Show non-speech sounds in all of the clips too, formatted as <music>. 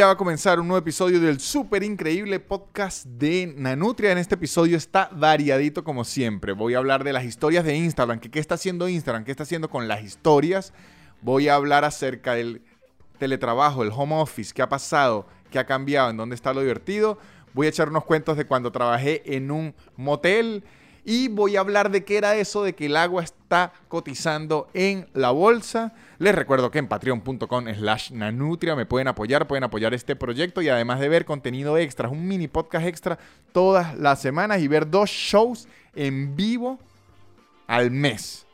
ya va a comenzar un nuevo episodio del súper increíble podcast de Nanutria. En este episodio está variadito como siempre. Voy a hablar de las historias de Instagram, que qué está haciendo Instagram, qué está haciendo con las historias. Voy a hablar acerca del teletrabajo, el home office, qué ha pasado, qué ha cambiado, en dónde está lo divertido. Voy a echar unos cuentos de cuando trabajé en un motel y voy a hablar de qué era eso de que el agua está cotizando en la bolsa. Les recuerdo que en patreon.com slash nanutria me pueden apoyar, pueden apoyar este proyecto y además de ver contenido extra, un mini podcast extra todas las semanas y ver dos shows en vivo al mes.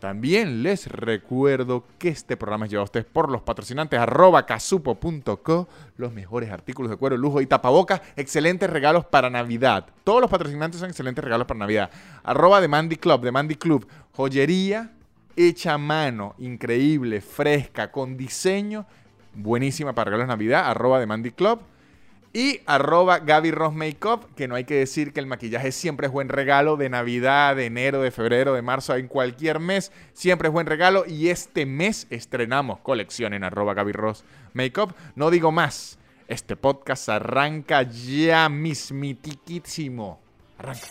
También les recuerdo que este programa es llevado a ustedes por los patrocinantes arroba casupo.co, los mejores artículos de cuero, lujo y tapabocas, excelentes regalos para Navidad. Todos los patrocinantes son excelentes regalos para Navidad. Arroba de Mandy Club, de Mandy Club, joyería hecha a mano, increíble, fresca, con diseño, buenísima para regalos de Navidad, arroba de Mandy Club. Y arroba Gaby Ross Makeup, que no hay que decir que el maquillaje siempre es buen regalo de Navidad, de enero, de febrero, de marzo, en cualquier mes, siempre es buen regalo. Y este mes estrenamos colección en arroba Gaby Ross Makeup. No digo más, este podcast arranca ya mismitiquísimo. Arranca.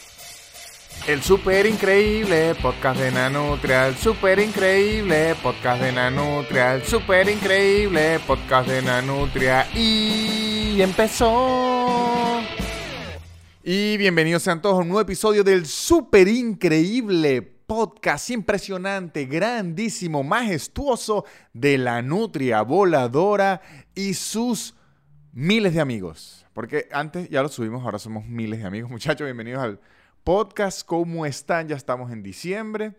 El super increíble podcast de Nanutria, el super increíble podcast de Nanutria, el super increíble podcast de Nanutria y empezó. Y bienvenidos sean todos a un nuevo episodio del super increíble podcast impresionante, grandísimo, majestuoso de la Nutria voladora y sus miles de amigos. Porque antes ya lo subimos, ahora somos miles de amigos. Muchachos, bienvenidos al podcast. ¿Cómo están? Ya estamos en diciembre.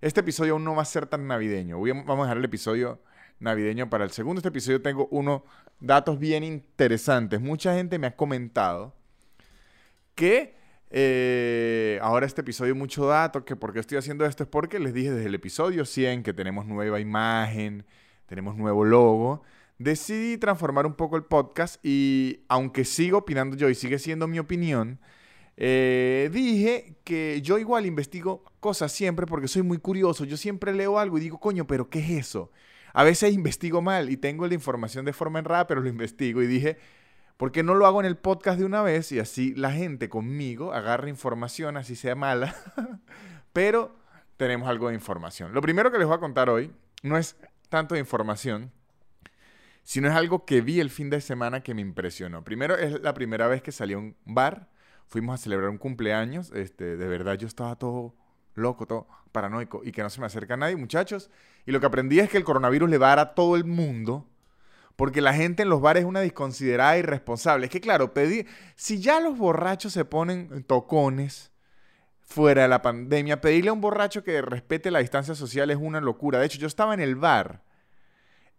Este episodio aún no va a ser tan navideño. vamos a dejar el episodio navideño para el segundo. Este episodio tengo unos datos bien interesantes. Mucha gente me ha comentado que eh, ahora este episodio mucho dato, que por qué estoy haciendo esto es porque les dije desde el episodio 100 que tenemos nueva imagen, tenemos nuevo logo. Decidí transformar un poco el podcast y aunque sigo opinando yo y sigue siendo mi opinión, eh, dije que yo igual investigo cosas siempre porque soy muy curioso. Yo siempre leo algo y digo, coño, pero ¿qué es eso? A veces investigo mal y tengo la información de forma errada, pero lo investigo y dije, ¿por qué no lo hago en el podcast de una vez? Y así la gente conmigo agarra información, así sea mala, <laughs> pero tenemos algo de información. Lo primero que les voy a contar hoy no es tanto de información, sino es algo que vi el fin de semana que me impresionó. Primero, es la primera vez que salí a un bar fuimos a celebrar un cumpleaños, este, de verdad yo estaba todo loco, todo paranoico y que no se me acerca nadie, muchachos. Y lo que aprendí es que el coronavirus le va a dar a todo el mundo porque la gente en los bares es una desconsiderada irresponsable. Es que claro, pedir, si ya los borrachos se ponen tocones fuera de la pandemia, pedirle a un borracho que respete la distancia social es una locura. De hecho, yo estaba en el bar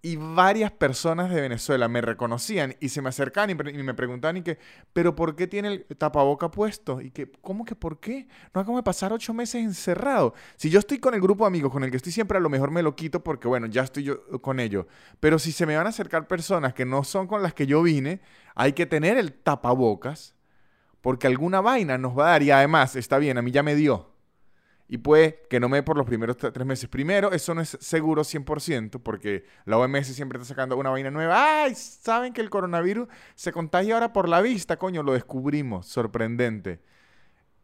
y varias personas de Venezuela me reconocían y se me acercaban y, me preguntaban y que, pero ¿por qué tiene el tapaboca puesto? Y que, ¿cómo que por qué? No acabo de pasar ocho meses encerrado. Si yo estoy con el grupo de amigos con el que estoy siempre, a lo mejor me lo quito porque, bueno, ya estoy yo con ellos. Pero si se me van a acercar personas que no son con las que yo vine, hay que tener el tapabocas porque alguna vaina nos va a dar y además, está bien, a mí ya me dio y puede que no me dé por los primeros tres meses. Primero, eso no es seguro 100% porque la OMS siempre está sacando una vaina nueva. ¡Ay! ¿Saben que el coronavirus se contagia ahora por la vista? Coño, lo descubrimos. Sorprendente.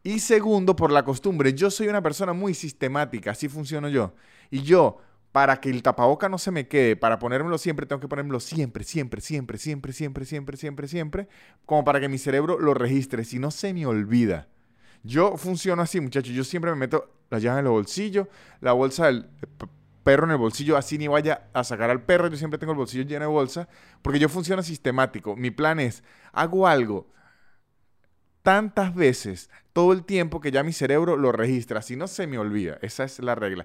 Y segundo, por la costumbre. Yo soy una persona muy sistemática, así funciono yo. Y yo, para que el tapaboca no se me quede, para ponérmelo siempre, tengo que ponérmelo siempre, siempre, siempre, siempre, siempre, siempre, siempre, siempre, como para que mi cerebro lo registre. Si no, se me olvida. Yo funciono así, muchachos. Yo siempre me meto la llave en el bolsillo, la bolsa del perro en el bolsillo, así ni vaya a sacar al perro. Yo siempre tengo el bolsillo lleno de bolsa, porque yo funciono sistemático. Mi plan es, hago algo tantas veces, todo el tiempo que ya mi cerebro lo registra, si no se me olvida. Esa es la regla.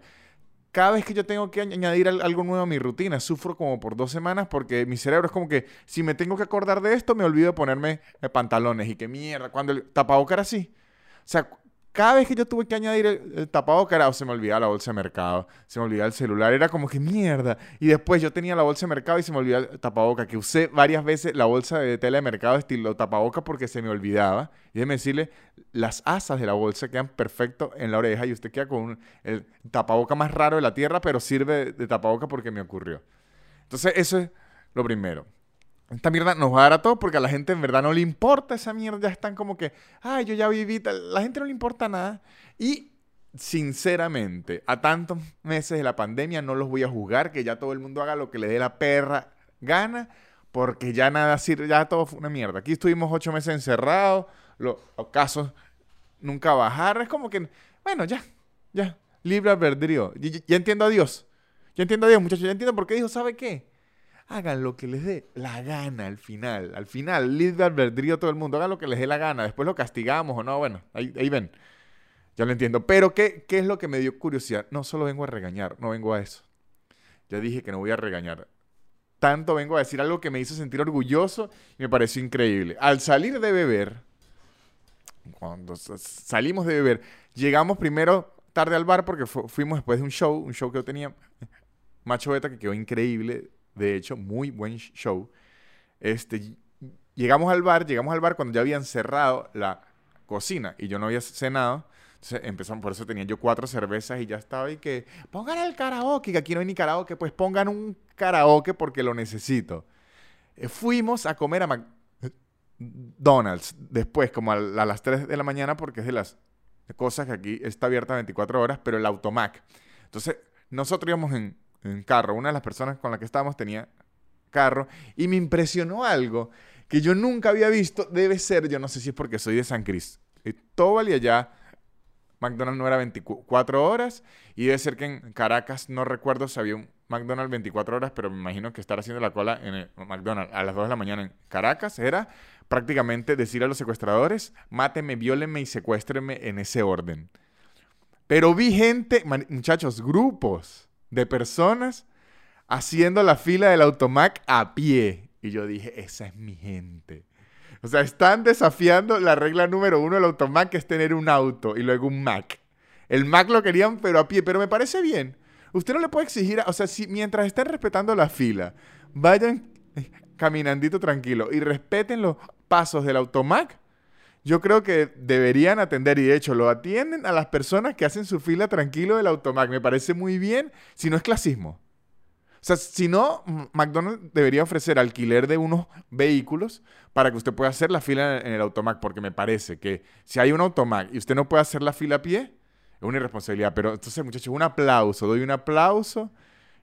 Cada vez que yo tengo que añadir algo nuevo a mi rutina, sufro como por dos semanas porque mi cerebro es como que si me tengo que acordar de esto, me olvido de ponerme eh, pantalones y que mierda, cuando el tapabocas era así. O sea, cada vez que yo tuve que añadir el, tapabocas, se me olvidaba la bolsa de mercado, se me olvidaba el celular, era como que mierda. Y después yo tenía la bolsa de mercado y se me olvidaba el tapabocas, que usé varias veces la bolsa de tela de mercado estilo tapabocas porque se me olvidaba. Y déjeme decirle, las asas de la bolsa quedan perfecto en la oreja y usted queda con el tapabocas más raro de la tierra, pero sirve de, de tapabocas porque me ocurrió. Entonces, eso es lo primero. Esta mierda nos va a dar a todos porque a la gente en verdad no le importa esa mierda. Ya están como que, ay, yo ya viví. La gente no le importa nada. Y sinceramente, a tantos meses de la pandemia no los voy a juzgar. Que ya todo el mundo haga lo que le dé la perra gana. Porque ya nada sirve, ya todo fue una mierda. Aquí estuvimos ocho meses encerrados. Los, casos nunca bajaron. Es como que, bueno, ya, ya. Libre albedrío. Ya, ya entiendo a Dios. Ya entiendo a Dios, muchachos. Ya entiendo por qué dijo, ¿sabe qué? Hagan lo que les dé la gana al final. Al final, libre albedrío todo el mundo, hagan lo que les dé la gana. Después lo castigamos o no, bueno, ahí, ven. Ya lo entiendo. Pero ¿qué, ¿qué es lo que me dio curiosidad? No solo vengo a regañar, no vengo a eso. Ya dije que no voy a regañar. Tanto vengo a decir algo que me hizo sentir orgulloso y me pareció increíble. Al salir de beber, cuando salimos de beber, llegamos primero tarde al bar porque fuimos después de un show, un show que yo tenía, Macho Beta, que quedó increíble de hecho, muy buen show. Este, llegamos al bar, llegamos al bar cuando ya habían cerrado la cocina y yo no había cenado. Entonces empezamos, por eso tenía yo cuatro cervezas y ya estaba y que pongan el karaoke, que aquí no hay ni karaoke, pues pongan un karaoke porque lo necesito. Eh, fuimos a comer a McDonald's después, como a, a, las 3 de la mañana, porque es de las cosas que aquí está abierta 24 horas, pero el automac. Entonces, nosotros íbamos en en carro. Una de las personas con la que estábamos tenía carro y me impresionó algo que yo nunca había visto. Debe ser, yo no sé si es porque soy de San Cristóbal y allá McDonald's no era 24 horas y debe ser que en Caracas no recuerdo si había un McDonald's 24 horas, pero me imagino que estar haciendo la cola en el McDonald's a las 2 de la mañana en Caracas era prácticamente decir a los secuestradores, máteme, viólenme y secuéstrenme en ese orden. Pero vi gente, muchachos, grupos de personas haciendo la fila del automac a pie. Y yo dije, esa es mi gente. O sea, están desafiando la regla número uno del automac, que es tener un auto y luego un Mac. El Mac lo querían, pero a pie. Pero me parece bien. Usted no le puede exigir, o sea, si mientras estén respetando la fila, vayan caminandito tranquilo y respeten los pasos del automac, yo creo que deberían atender, y de hecho lo atienden a las personas que hacen su fila tranquilo del automac. Me parece muy bien, si no es clasismo. O sea, si no, McDonald's debería ofrecer alquiler de unos vehículos para que usted pueda hacer la fila en el automac, porque me parece que si hay un automac y usted no puede hacer la fila a pie, es una irresponsabilidad. Pero entonces, muchachos, un aplauso, doy un aplauso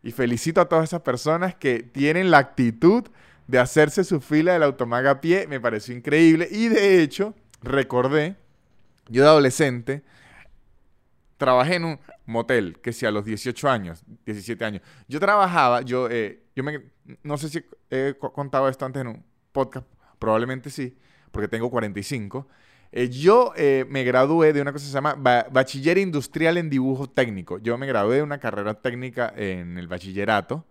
y felicito a todas esas personas que tienen la actitud de hacerse su fila del automac a pie. Me pareció increíble y de hecho recordé, yo de adolescente, trabajé en un motel, que si a los 18 años, 17 años, yo trabajaba, yo, eh, yo me, no sé si he contado esto antes en un podcast, probablemente sí, porque tengo 45. Eh, yo eh, me gradué de una cosa que se llama Bachiller Industrial en Dibujo Técnico. Yo me gradué de una carrera técnica en el bachillerato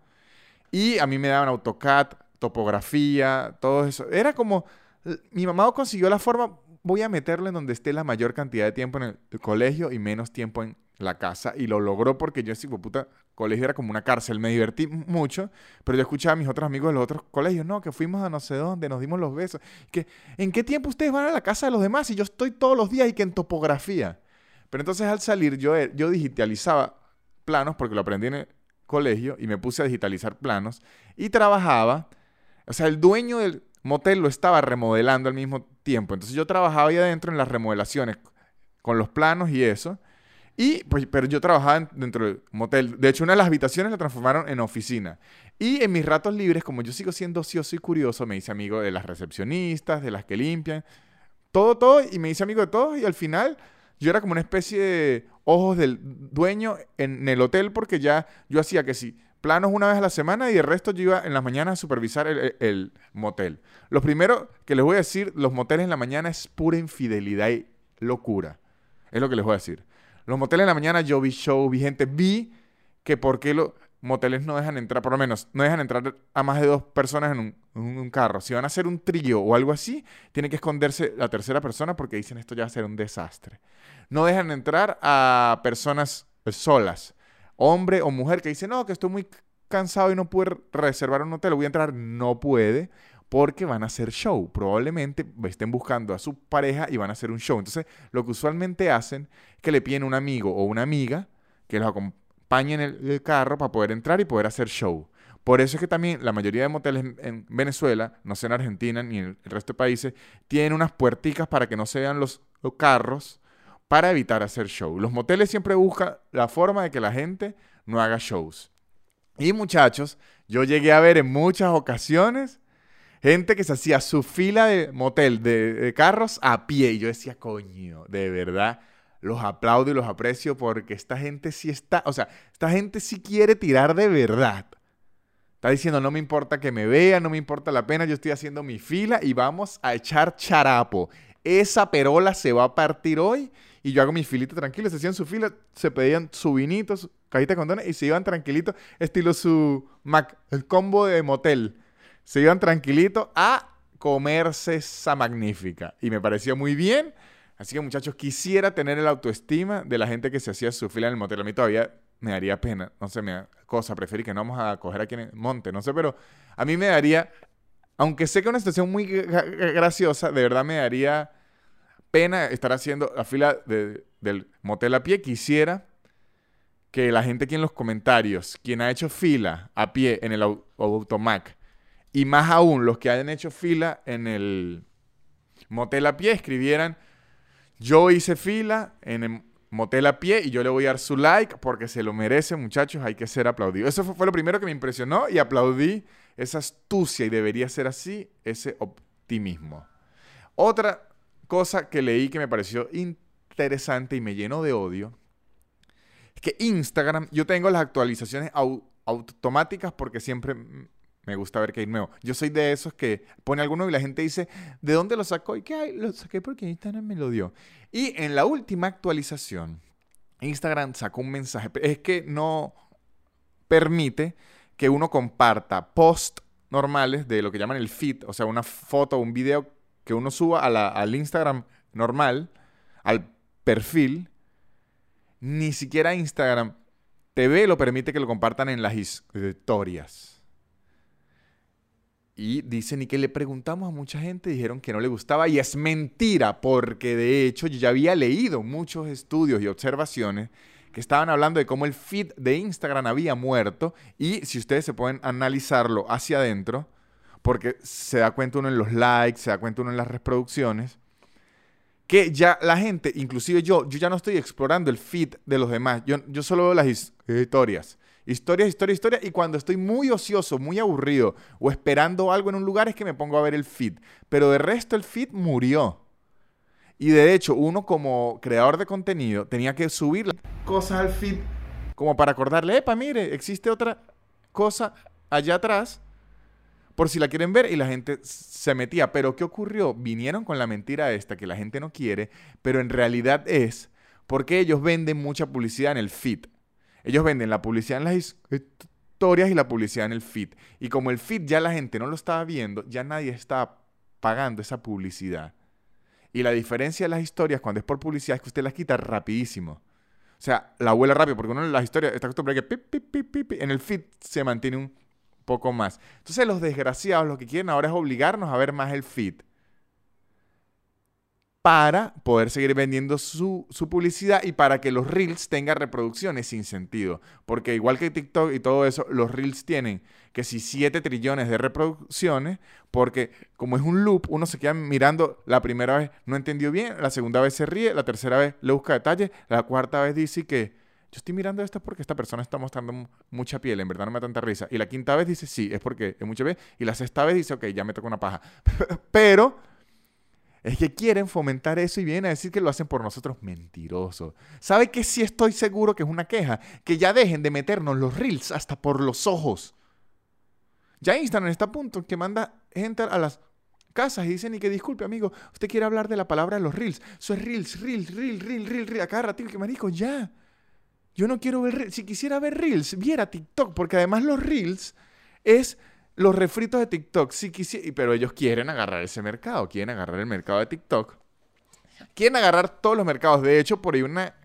y a mí me daban AutoCAD, topografía, todo eso. Era como, mi mamá consiguió la forma voy a meterlo en donde esté la mayor cantidad de tiempo en el colegio y menos tiempo en la casa. Y lo logró porque yo, ese puta, colegio era como una cárcel. Me divertí mucho, pero yo escuchaba a mis otros amigos de los otros colegios, no, que fuimos a no sé dónde, nos dimos los besos. Que, ¿en qué tiempo ustedes van a la casa de los demás? Y yo estoy todos los días y que en topografía. Pero entonces al salir yo, yo digitalizaba planos porque lo aprendí en el colegio y me puse a digitalizar planos y trabajaba. O sea, el dueño del motel lo estaba remodelando al mismo tiempo. Entonces yo trabajaba ahí adentro en las remodelaciones con los planos y eso. Y, pues, pero yo trabajaba dentro del motel. De hecho, una de las habitaciones la transformaron en oficina. Y en mis ratos libres, como yo sigo siendo ocioso y curioso, me hice amigo de las recepcionistas, de las que limpian, todo, todo, y me hice amigo de todos. Y al final, yo era como una especie de ojos del dueño en el hotel, porque ya yo hacía que sí planos una vez a la semana y el resto yo iba en las mañanas a supervisar el, motel. Lo primero que les voy a decir, los moteles en la mañana es pura infidelidad y locura. Es lo que les voy a decir. Los moteles en la mañana yo vi show, vi gente, vi que por qué los moteles no dejan entrar, por lo menos, no dejan entrar a más de dos personas en un, en un carro. Si van a hacer un trío o algo así, tiene que esconderse la tercera persona porque dicen esto ya va a ser un desastre. No dejan entrar a personas solas hombre o mujer que dice, no, que estoy muy cansado y no puedo reservar un hotel, voy a entrar, no puede porque van a hacer show. Probablemente estén buscando a su pareja y van a hacer un show. Entonces, lo que usualmente hacen es que le piden un amigo o una amiga que los acompañe en el, carro para poder entrar y poder hacer show. Por eso es que también la mayoría de moteles en Venezuela, no sé en Argentina ni en el resto de países, tienen unas puerticas para que no se vean los, carros para evitar hacer show. Los moteles siempre buscan la forma de que la gente no haga shows. Y muchachos, yo llegué a ver en muchas ocasiones gente que se hacía su fila de motel de, de, carros a pie. Y yo decía, coño, de verdad, los aplaudo y los aprecio porque esta gente sí está, o sea, esta gente sí quiere tirar de verdad. Está diciendo, no me importa que me vean, no me importa la pena, yo estoy haciendo mi fila y vamos a echar charapo. Esa perola se va a partir hoy y yo hago mi filita tranquila. Se hacían su fila, se pedían su vinito, su cajita de condones y se iban tranquilitos, estilo su Mac, el combo de motel. Se iban tranquilitos a comerse esa magnífica. Y me pareció muy bien. Así que muchachos, quisiera tener el autoestima de la gente que se hacía su fila en el motel. A mí todavía me daría pena, no sé, me da cosa, preferí que no vamos a coger aquí en el monte, no sé, pero a mí me daría, aunque sé que es una situación muy graciosa, de verdad me daría pena estar haciendo la fila del motel a pie. Quisiera que la gente aquí en los comentarios, quien ha hecho fila a pie en el automac, y más aún los que hayan hecho fila en el motel a pie, escribieran, yo hice fila en el motel a pie y yo le voy a dar su like porque se lo merece, muchachos, hay que ser aplaudido. Eso fue, lo primero que me impresionó y aplaudí esa astucia y debería ser así, ese optimismo. Otra cosa que leí que me pareció interesante y me llenó de odio es que Instagram, yo tengo las actualizaciones automáticas porque siempre me gusta ver que hay nuevo. Yo soy de esos que pone alguno y la gente dice, ¿de dónde lo sacó? ¿Y qué hay? Lo saqué porque Instagram me lo dio. Y en la última actualización, Instagram sacó un mensaje. Es que no permite que uno comparta posts normales de lo que llaman el feed, o sea, una foto o un video que uno suba al Instagram normal, al perfil. Ni siquiera Instagram TV lo permite que lo compartan en las historias. Y dicen, y que le preguntamos a mucha gente, dijeron que no le gustaba, y es mentira, porque de hecho yo ya había leído muchos estudios y observaciones que estaban hablando de cómo el feed de Instagram había muerto, y si ustedes se pueden analizarlo hacia adentro, porque se da cuenta uno en los likes, se da cuenta uno en las reproducciones, que ya la gente, inclusive yo, yo ya no estoy explorando el feed de los demás, yo, yo solo veo las historias. Historia, historia, historia. Y cuando estoy muy ocioso, muy aburrido o esperando algo en un lugar es que me pongo a ver el feed. Pero de resto el feed murió. Y de hecho, uno como creador de contenido tenía que subir cosas al feed como para acordarle, epa, mire, existe otra cosa allá atrás por si la quieren ver y la gente se metía. Pero ¿qué ocurrió? Vinieron con la mentira esta que la gente no quiere, pero en realidad es porque ellos venden mucha publicidad en el feed. Ellos venden la publicidad en las historias y la publicidad en el feed. Y como el feed ya la gente no lo estaba viendo, ya nadie estaba pagando esa publicidad. Y la diferencia de las historias cuando es por publicidad es que usted las quita rapidísimo. O sea, la vuela rápido, porque uno en las historias está acostumbrado a que pi, en el feed se mantiene un poco más. Entonces los desgraciados lo que quieren ahora es obligarnos a ver más el feed para poder seguir vendiendo su, publicidad y para que los reels tengan reproducciones sin sentido. Porque igual que TikTok y todo eso, los reels tienen que si 7 trillones de reproducciones, porque como es un loop, uno se queda mirando la primera vez, no entendió bien, la segunda vez se ríe, la tercera vez le busca detalles, la cuarta vez dice que yo estoy mirando esto porque esta persona está mostrando mucha piel, en verdad no me da tanta risa. Y la quinta vez dice sí, es porque es mucha vez. Y la sexta vez dice, ok, ya me toca una paja. <laughs> Pero es que quieren fomentar eso y vienen a decir que lo hacen por nosotros mentiroso. ¿Sabe que sí estoy seguro que es una queja? Que ya dejen de meternos los reels hasta por los ojos. Ya Instagram está a punto que manda gente a las casas y dicen y que disculpe amigo, usted quiere hablar de la palabra de los reels. Eso es reels, reels, reels, reels, reels, reels. Acá ratito que marico, ya. Yo no quiero ver. Si quisiera ver reels, viera TikTok, porque además los reels es los refritos de TikTok, sí quisiera, pero ellos quieren agarrar ese mercado, quieren agarrar el mercado de TikTok. Quieren agarrar todos los mercados. De hecho, por ahí una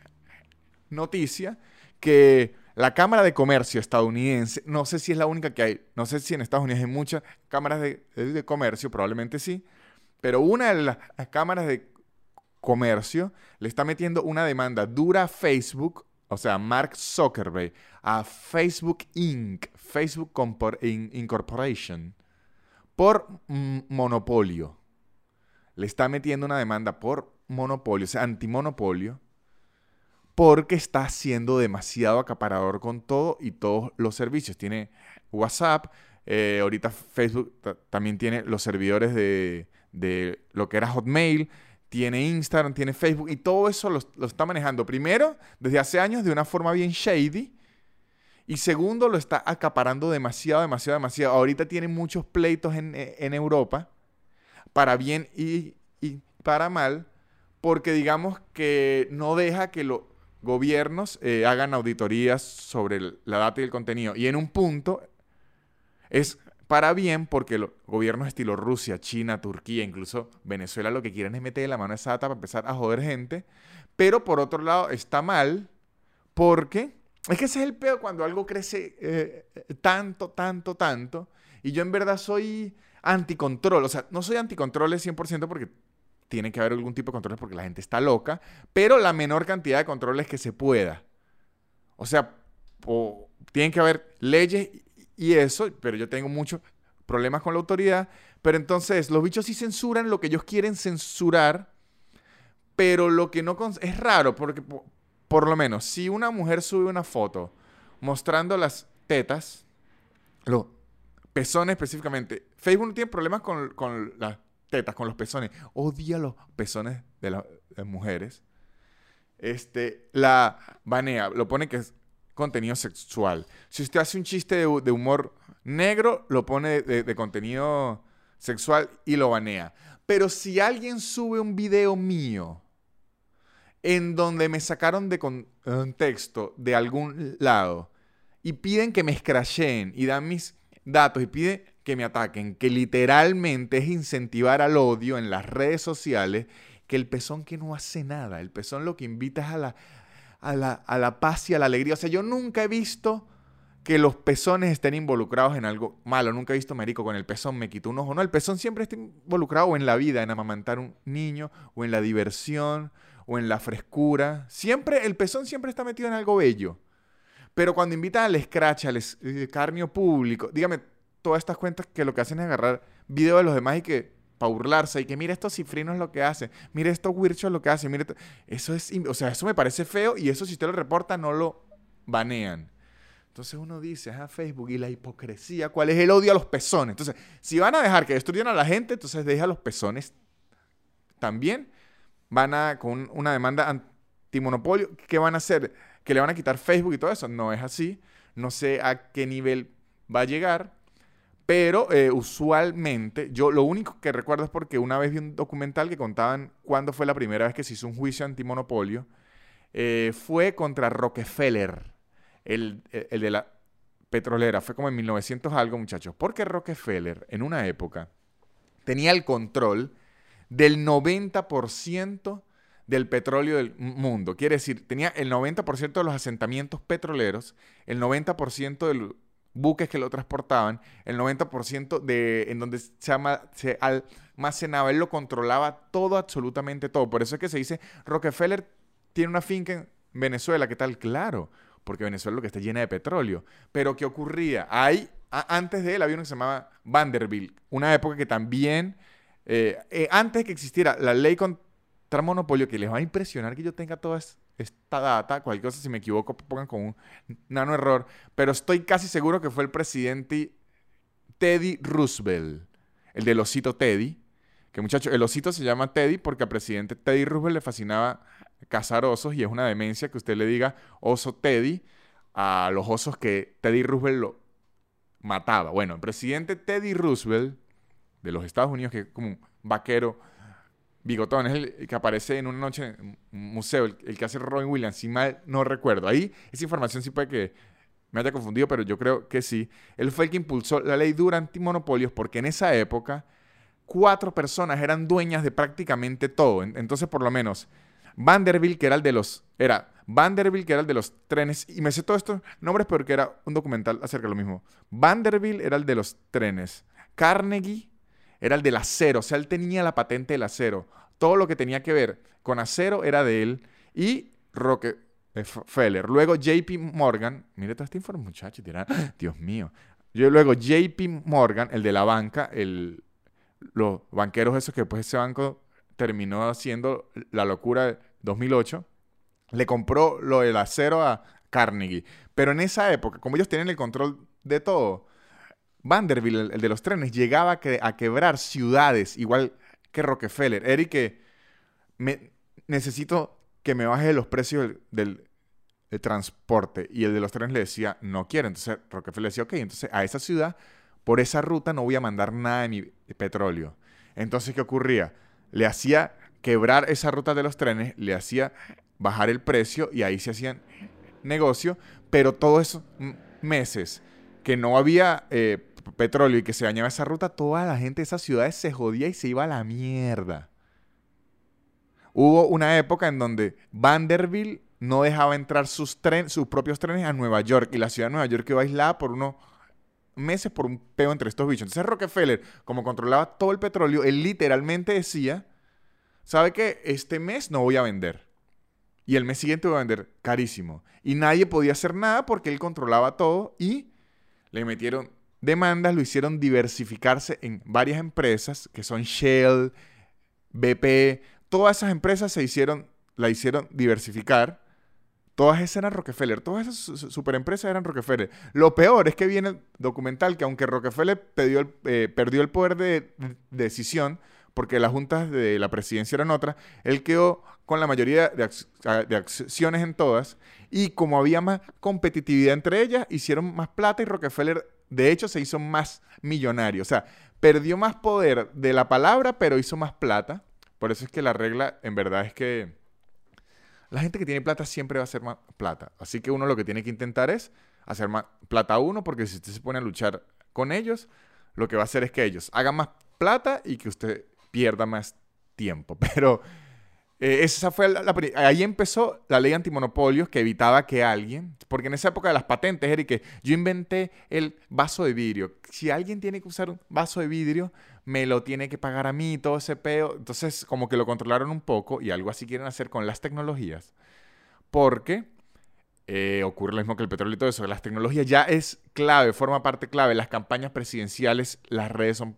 noticia que la Cámara de Comercio estadounidense, no sé si es la única que hay, no sé si en Estados Unidos hay muchas cámaras de, de comercio, probablemente sí, pero una de las cámaras de comercio le está metiendo una demanda dura a Facebook o sea, Mark Zuckerberg, a Facebook Inc., Facebook Incorporation, por monopolio. Le está metiendo una demanda por monopolio, o sea, antimonopolio, porque está siendo demasiado acaparador con todo y todos los servicios. Tiene WhatsApp, eh, ahorita Facebook también tiene los servidores de, lo que era Hotmail, tiene Instagram, tiene Facebook y todo eso lo, está manejando. Primero, desde hace años de una forma bien shady. Y segundo, lo está acaparando demasiado, demasiado, demasiado. Ahorita tiene muchos pleitos en, en Europa para bien y, para mal, porque digamos que no deja que los gobiernos eh, hagan auditorías sobre la data y el contenido. Y en un punto es para bien porque los gobiernos estilo Rusia, China, Turquía, incluso Venezuela lo que quieren es meter la mano a esa data para empezar a joder gente. Pero por otro lado está mal porque es que ese es el peor cuando algo crece eh, tanto, tanto, tanto. Y yo en verdad soy anticontrol. O sea, no soy anticontroles 100% porque tiene que haber algún tipo de controles porque la gente está loca, pero la menor cantidad de controles que se pueda. O sea, tienen que haber leyes y eso, pero yo tengo muchos problemas con la autoridad. Pero entonces, los bichos sí censuran lo que ellos quieren censurar, pero lo que no... Es raro, porque por lo menos, si una mujer sube una foto mostrando las tetas, lo, pezones específicamente. Facebook no tiene problemas con, las tetas, con los pezones. Odia los pezones de las, mujeres. Este, la banea, lo pone que es contenido sexual. Si usted hace un chiste de, humor negro, lo pone de, contenido sexual y lo banea. Pero si alguien sube un video mío en donde me sacaron de contexto de algún lado y piden que me escracheen y dan mis datos y pide que me ataquen, que literalmente es incentivar al odio en las redes sociales, que el pezón que no hace nada, el pezón lo que invita es a la, a la, a la paz y a la alegría. O sea, yo nunca he visto que los pezones estén involucrados en algo malo. Nunca he visto, Marico, con el pezón me quito un ojo. No, el pezón siempre está involucrado en la vida, en amamantar un niño, o en la diversión, o en la frescura. Siempre, el pezón siempre está metido en algo bello. Pero cuando invitan al scratch, al escarnio eh, público, dígame, todas estas cuentas que lo que hacen es agarrar videos de los demás y que para burlarse y que mire estos cifrinos lo que hacen, mire estos wirchos lo que hacen, mire eso es, o sea, eso me parece feo y eso si usted lo reporta no lo banean. Entonces uno dice, ah, Facebook y la hipocresía, ¿cuál es el odio a los pezones? Entonces, si van a dejar que destruyan a la gente, entonces deja a los pezones también. Van a, con una demanda antimonopolio, ¿qué van a hacer? que le van a quitar Facebook y todo eso. No es así. No sé a qué nivel va a llegar. Pero eh, usualmente, yo lo único que recuerdo es porque una vez vi un documental que contaban cuándo fue la primera vez que se hizo un juicio antimonopolio. Eh, fue contra Rockefeller, el, el de la petrolera. Fue como en 1900 algo, muchachos. Porque Rockefeller, en una época, tenía el control del 90% del petróleo del mundo. Quiere decir, tenía el 90% de los asentamientos petroleros, el 90% de los buques que lo transportaban, el 90% de en donde se, se almacenaba, él lo controlaba todo, absolutamente todo. Por eso es que se dice, Rockefeller tiene una finca en Venezuela, ¿qué tal? Claro, porque Venezuela lo que está llena de petróleo. Pero ¿qué ocurría? Ahí, antes de él había uno que se llamaba Vanderbilt, una época que también, eh, eh, antes que existiera la ley con monopolio que les va a impresionar que yo tenga toda esta data. Cualquier cosa, si me equivoco, pongan con un nano error. Pero estoy casi seguro que fue el presidente Teddy Roosevelt, el del osito Teddy. Que muchachos, el osito se llama Teddy porque al presidente Teddy Roosevelt le fascinaba cazar osos y es una demencia que usted le diga oso Teddy a los osos que Teddy Roosevelt lo mataba. Bueno, el presidente Teddy Roosevelt de los Estados Unidos, que es como un vaquero Bigotón es el que aparece en una noche en un museo, el, que hace Robin Williams, si mal no recuerdo. Ahí esa información sí puede que me haya confundido, pero yo creo que sí. Él fue el que impulsó la ley dura antimonopolios porque en esa época cuatro personas eran dueñas de prácticamente todo. Entonces, por lo menos, Vanderbilt, que era el de los... Era Vanderbilt, que era el de los trenes, y me sé todos estos nombres porque era un documental acerca de lo mismo. Vanderbilt era el de los trenes. Carnegie era el del acero, o sea, él tenía la patente del acero. Todo lo que tenía que ver con acero era de él. Y Rockefeller. Luego JP Morgan. Mire toda esta información, muchachos. <gasps> Dios mío. Yo luego JP Morgan, el de la banca, el, los banqueros esos que después ese banco terminó haciendo la locura de 2008, le compró lo del acero a Carnegie. Pero en esa época, como ellos tienen el control de todo, Vanderbilt, el, de los trenes, llegaba a, quebrar ciudades, igual que Rockefeller. Eric, necesito que me baje los precios del, transporte. Y el de los trenes le decía, no quiero. Entonces Rockefeller decía, ok, entonces a esa ciudad, por esa ruta no voy a mandar nada de mi petróleo. Entonces, ¿qué ocurría? Le hacía quebrar esa ruta de los trenes, le hacía bajar el precio y ahí se hacían negocio, pero todos esos meses que no había eh, petróleo y que se dañaba esa ruta, toda la gente de esas ciudades se jodía y se iba a la mierda. Hubo una época en donde Vanderbilt no dejaba entrar sus, sus propios trenes a Nueva York y la ciudad de Nueva York quedó aislada por unos meses por un peo entre estos bichos. Entonces Rockefeller, como controlaba todo el petróleo, él literalmente decía, ¿sabe qué? Este mes no voy a vender. Y el mes siguiente voy a vender carísimo. Y nadie podía hacer nada porque él controlaba todo y le metieron demandas, lo hicieron diversificarse en varias empresas, que son Shell, BP, todas esas empresas se hicieron, la hicieron diversificar. Todas esas eran Rockefeller, todas esas superempresas eran Rockefeller. Lo peor es que viene documental que aunque Rockefeller perdió el, eh, perdió el poder de, decisión, porque las juntas de la presidencia eran otras, él quedó con la mayoría de, de, acciones en todas, y como había más competitividad entre ellas, hicieron más plata y Rockefeller, de hecho, se hizo más millonario. O sea, perdió más poder de la palabra, pero hizo más plata. Por eso es que la regla, en verdad, es que la gente que tiene plata siempre va a hacer más plata. Así que uno lo que tiene que intentar es hacer más plata a uno, porque si usted se pone a luchar con ellos, lo que va a hacer es que ellos hagan más plata y que usted pierda más tiempo. <laughs> Pero eh, esa fue la, ahí empezó la ley antimonopolios que evitaba que alguien, porque en esa época de las patentes, Eric, yo inventé el vaso de vidrio. Si alguien tiene que usar un vaso de vidrio, me lo tiene que pagar a mí, todo ese peo. Entonces, como que lo controlaron un poco y algo así quieren hacer con las tecnologías. Porque eh, ocurre lo mismo que el petróleo y todo eso. Las tecnologías ya es clave, forma parte clave. Las campañas presidenciales, las redes son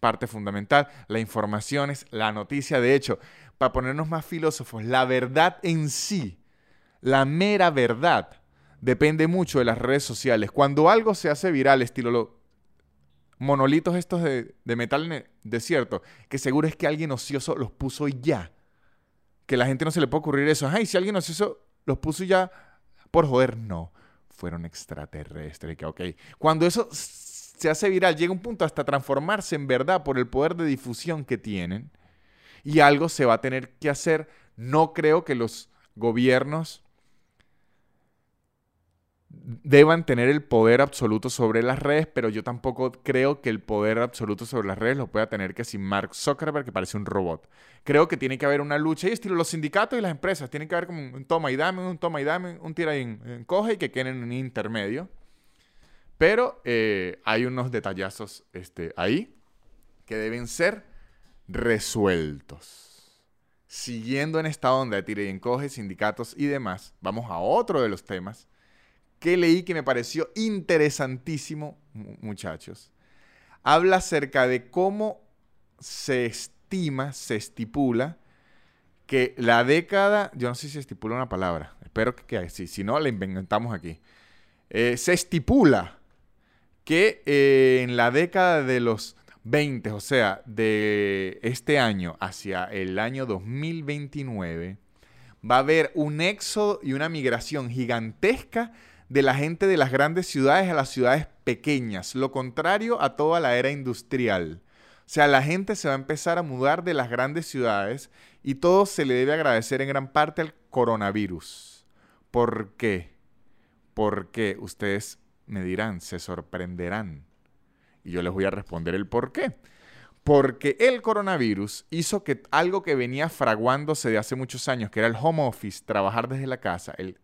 parte fundamental. La información es la noticia. De hecho, para ponernos más filósofos, la verdad en sí, la mera verdad, depende mucho de las redes sociales. Cuando algo se hace viral, estilo los monolitos estos de, metal en el desierto, que seguro es que alguien ocioso los puso ya. Que la gente no se le puede ocurrir eso. Ay, si alguien ocioso los puso ya por joder, no. Fueron extraterrestres. Ok. Cuando eso se hace viral, llega un punto hasta transformarse en verdad por el poder de difusión que tienen y algo se va a tener que hacer. No creo que los gobiernos deban tener el poder absoluto sobre las redes, pero yo tampoco creo que el poder absoluto sobre las redes lo pueda tener que sin Mark Zuckerberg, que parece un robot. Creo que tiene que haber una lucha y estilo los sindicatos y las empresas, tienen que haber como un toma y dame, un toma y dame, un tira y encoge y que queden en un intermedio. Pero eh, hay unos detallazos este, ahí que deben ser resueltos. Siguiendo en esta onda de tira y encoge, sindicatos y demás, vamos a otro de los temas que leí que me pareció interesantísimo, muchachos. Habla acerca de cómo se estima, se estipula que la década, yo no sé si estipula una palabra, espero que, sí, si no la inventamos aquí. Eh, se estipula que eh, en la década de los 20, o sea, de este año hacia el año 2029, va a haber un éxodo y una migración gigantesca de la gente de las grandes ciudades a las ciudades pequeñas, lo contrario a toda la era industrial. O sea, la gente se va a empezar a mudar de las grandes ciudades y todo se le debe agradecer en gran parte al coronavirus. ¿Por qué? Porque ustedes me dirán, se sorprenderán. Y yo les voy a responder el por qué. Porque el coronavirus hizo que algo que venía fraguándose de hace muchos años, que era el home office, trabajar desde la casa, el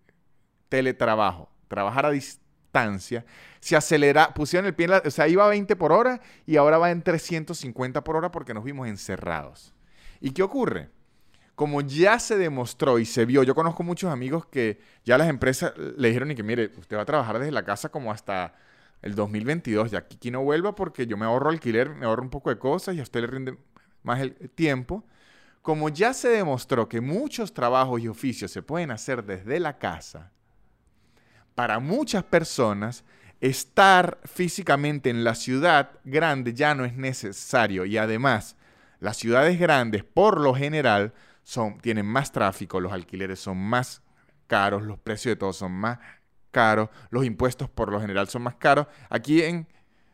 teletrabajo, trabajar a distancia, se acelera, pusieron el pie en la, o sea, iba a 20 por hora y ahora va en 350 por hora porque nos vimos encerrados. ¿Y qué ocurre? Como ya se demostró y se vio, yo conozco muchos amigos que ya las empresas le dijeron y que mire, usted va a trabajar desde la casa como hasta el 2022, ya aquí no vuelva porque yo me ahorro alquiler, me ahorro un poco de cosas y a usted le rinde más el tiempo. Como ya se demostró que muchos trabajos y oficios se pueden hacer desde la casa, para muchas personas estar físicamente en la ciudad grande ya no es necesario y además las ciudades grandes por lo general son, tienen más tráfico, los alquileres son más caros, los precios de todo son más caros, los impuestos por lo general son más caros. Aquí en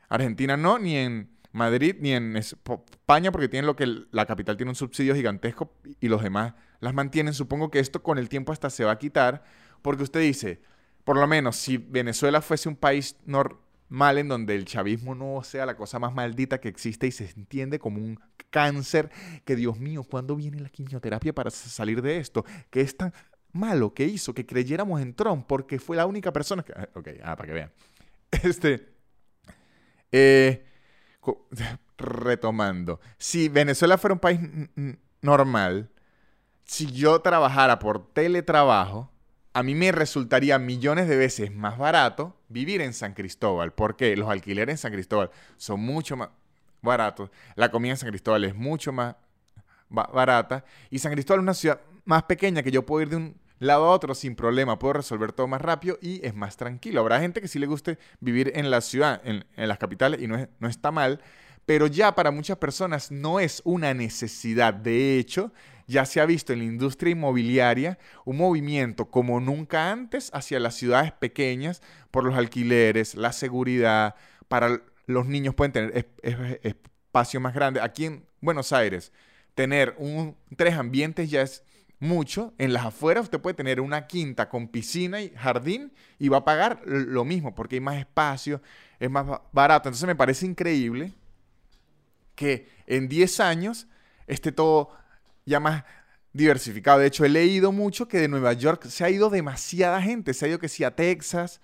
Argentina no, ni en Madrid, ni en España, porque tienen lo que la capital tiene un subsidio gigantesco y los demás las mantienen. Supongo que esto con el tiempo hasta se va a quitar, porque usted dice, por lo menos si Venezuela fuese un país normal en donde el chavismo no sea la cosa más maldita que existe y se entiende como un cáncer, que Dios mío, ¿cuándo viene la quimioterapia para salir de esto? Que es tan malo que hizo que creyéramos en Trump porque fue la única persona que... Ok, ah, para que vean. <laughs> Este... Eh, <laughs> retomando, si Venezuela fuera un país normal, si yo trabajara por teletrabajo, a mí me resultaría millones de veces más barato vivir en San Cristóbal, porque los alquileres en San Cristóbal son mucho más baratos, la comida en San Cristóbal es mucho más barata, y San Cristóbal es una ciudad más pequeña que yo puedo ir de un lado a otro sin problema, puedo resolver todo más rápido y es más tranquilo. Habrá gente que sí le guste vivir en la ciudad, en, las capitales, y no, no está mal, pero ya para muchas personas no es una necesidad. De hecho, ya se ha visto en la industria inmobiliaria un movimiento como nunca antes hacia las ciudades pequeñas por los alquileres, la seguridad, para los niños pueden tener espacio más grande. Aquí en Buenos Aires, tener un, tres ambientes ya es mucho. En las afueras usted puede tener una quinta con piscina y jardín y va a pagar lo mismo porque hay más espacio, es más barato. Entonces me parece increíble que en 10 años esté todo ya más diversificado. De hecho, he leído mucho que de Nueva York se ha ido demasiada gente. Se ha ido que sí a Texas,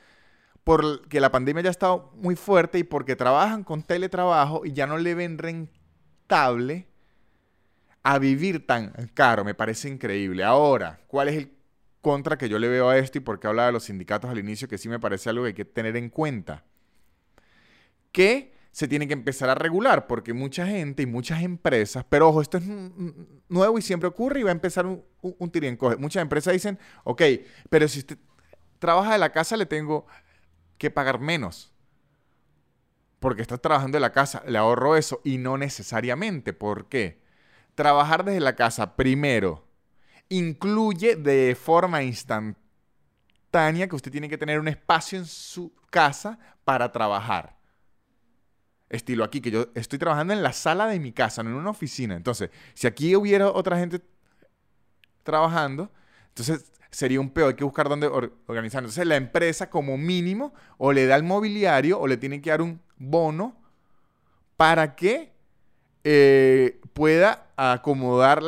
porque la pandemia ya ha estado muy fuerte y porque trabajan con teletrabajo y ya no le ven rentable a vivir tan caro. Me parece increíble. Ahora, ¿cuál es el contra que yo le veo a esto y por qué hablaba de los sindicatos al inicio? Que sí me parece algo que hay que tener en cuenta. Que se tiene que empezar a regular porque mucha gente y muchas empresas, pero ojo, esto es nuevo y siempre ocurre y va a empezar un, un. Muchas empresas dicen, ok, pero si usted trabaja de la casa le tengo que pagar menos porque está trabajando de la casa, le ahorro eso y no necesariamente. ¿Por qué? trabajar desde la casa, primero, incluye de forma instantánea que usted tiene que tener un espacio en su casa para trabajar. Estilo aquí, que yo estoy trabajando en la sala de mi casa, no en una oficina. Entonces, si aquí hubiera otra gente trabajando, entonces sería un peor, hay que buscar dónde organizar. Entonces, la empresa como mínimo o le da el mobiliario o le tiene que dar un bono para que eh, pueda acomodar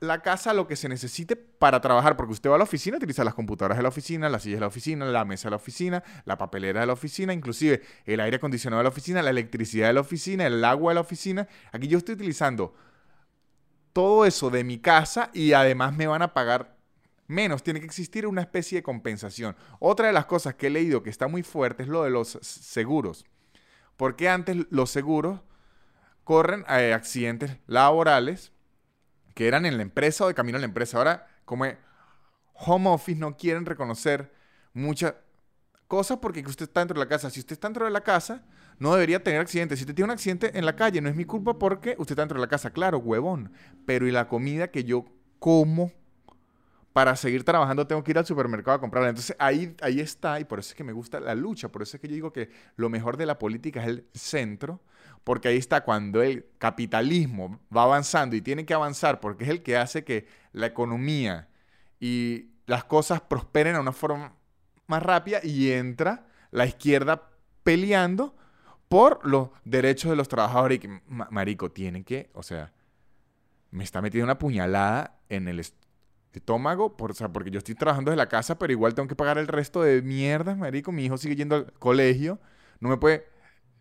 la casa a lo que se necesite para trabajar, porque usted va a la oficina, utiliza las computadoras de la oficina, las sillas de la oficina, la mesa de la oficina, la papelera de la oficina, inclusive el aire acondicionado de la oficina, la electricidad de la oficina, el agua de la oficina. Aquí yo estoy utilizando todo eso de mi casa y además me van a pagar menos. Tiene que existir una especie de compensación. Otra de las cosas que he leído que está muy fuerte es lo de los seguros. Porque antes los seguros corren eh, accidentes laborales que eran en la empresa o de camino a la empresa. Ahora, como home office, no quieren reconocer muchas cosas porque usted está dentro de la casa. Si usted está dentro de la casa, no debería tener accidentes. Si usted tiene un accidente en la calle, no es mi culpa porque usted está dentro de la casa. Claro, huevón. Pero ¿y la comida que yo como? Para seguir trabajando tengo que ir al supermercado a comprarla. Entonces ahí, ahí está, y por eso es que me gusta la lucha, por eso es que yo digo que lo mejor de la política es el centro, porque ahí está cuando el capitalismo va avanzando y tiene que avanzar porque es el que hace que la economía y las cosas prosperen a una forma más rápida y entra la izquierda peleando por los derechos de los trabajadores. Y que, marico, tienen que, o sea, me está metiendo una puñalada en el estómago, por, o sea, porque yo estoy trabajando desde la casa, pero igual tengo que pagar el resto de mierdas, marico, mi hijo sigue yendo al colegio, no me puede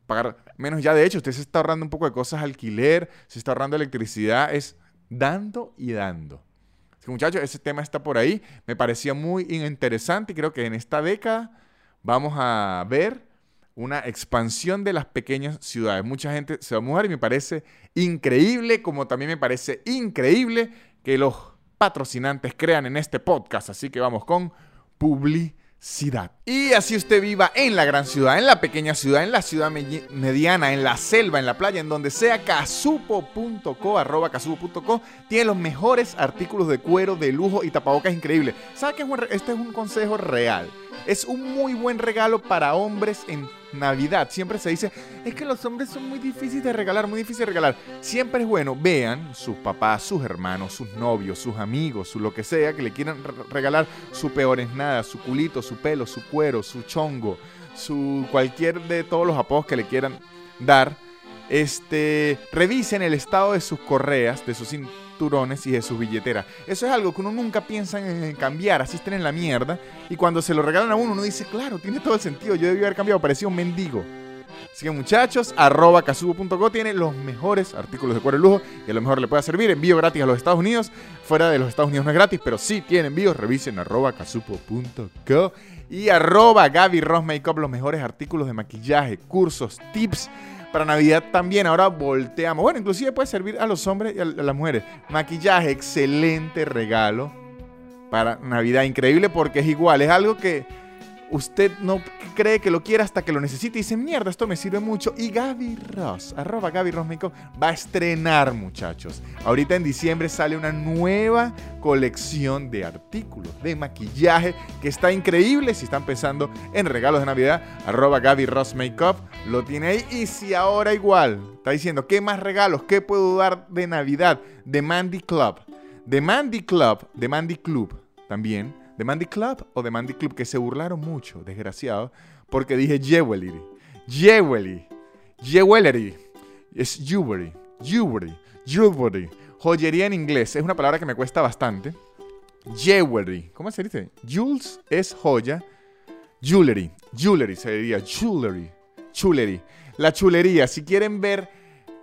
pagar menos. Ya de hecho, usted se está ahorrando un poco de cosas, alquiler, se está ahorrando electricidad, es dando y dando. que muchachos, ese tema está por ahí. Me parecía muy interesante y creo que en esta década vamos a ver una expansión de las pequeñas ciudades. Mucha gente se va a mudar y me parece increíble, como también me parece increíble que los patrocinantes crean en este podcast. Así que vamos con publicidad. Y así usted viva en la gran ciudad, en la pequeña ciudad, en la ciudad mediana, en la selva, en la playa, en donde sea, casupo.co, arroba casupo.co, tiene los mejores artículos de cuero, de lujo y tapabocas increíbles. ¿Sabe que este es un consejo real? Es un muy buen regalo para hombres en Navidad. Siempre se dice, es que los hombres son muy difíciles de regalar, muy difíciles de regalar. Siempre es bueno, vean sus papás, sus hermanos, sus novios, sus amigos, su lo que sea, que le quieran regalar su peor es nada, su culito, su pelo, su cuero, su chongo, su cualquier de todos los apodos que le quieran dar. Este, revisen el estado de sus correas, de sus y de su billetera. Eso es algo que uno nunca piensa en cambiar, así estén en la mierda. Y cuando se lo regalan a uno, uno dice, claro, tiene todo el sentido, yo debí haber cambiado, parecía un mendigo. Así que muchachos, arroba casubo.co tiene los mejores artículos de cuero de lujo y a lo mejor le puede servir. Envío gratis a los Estados Unidos. Fuera de los Estados Unidos no es gratis, pero sí tiene envíos. Revisen arroba casupo.co y arroba Gaby Ross Makeup los mejores artículos de maquillaje, cursos, tips para Navidad también. Ahora volteamos. Bueno, inclusive puede servir a los hombres y a las mujeres. Maquillaje, excelente regalo para Navidad. Increíble porque es igual. Es algo que usted no cree que lo quiera hasta que lo necesite y dice, mierda, esto me sirve mucho. Y Gaby Ross, arroba Gaby Ross va a estrenar, muchachos. Ahorita en diciembre sale una nueva colección de artículos de maquillaje que está increíble. Si están pensando en regalos de Navidad, arroba Gaby Ross Makeup lo tiene ahí. Y si ahora igual está diciendo, ¿qué más regalos? ¿Qué puedo dar de Navidad? The Mandy Club. The Mandy Club, The Mandy Club también de Mandy Club o de Mandy Club, que se burlaron mucho, desgraciado, porque dije jewelry. Jewelry. Jewelry. Es jewelry. Jewelry. Jewelry. Joyería en inglés. Es una palabra que me cuesta bastante. Jewelry. ¿Cómo se dice? Jules es joya. Jewelry. Jewelry se diría. Jewelry. Chulery. La chulería. Si quieren ver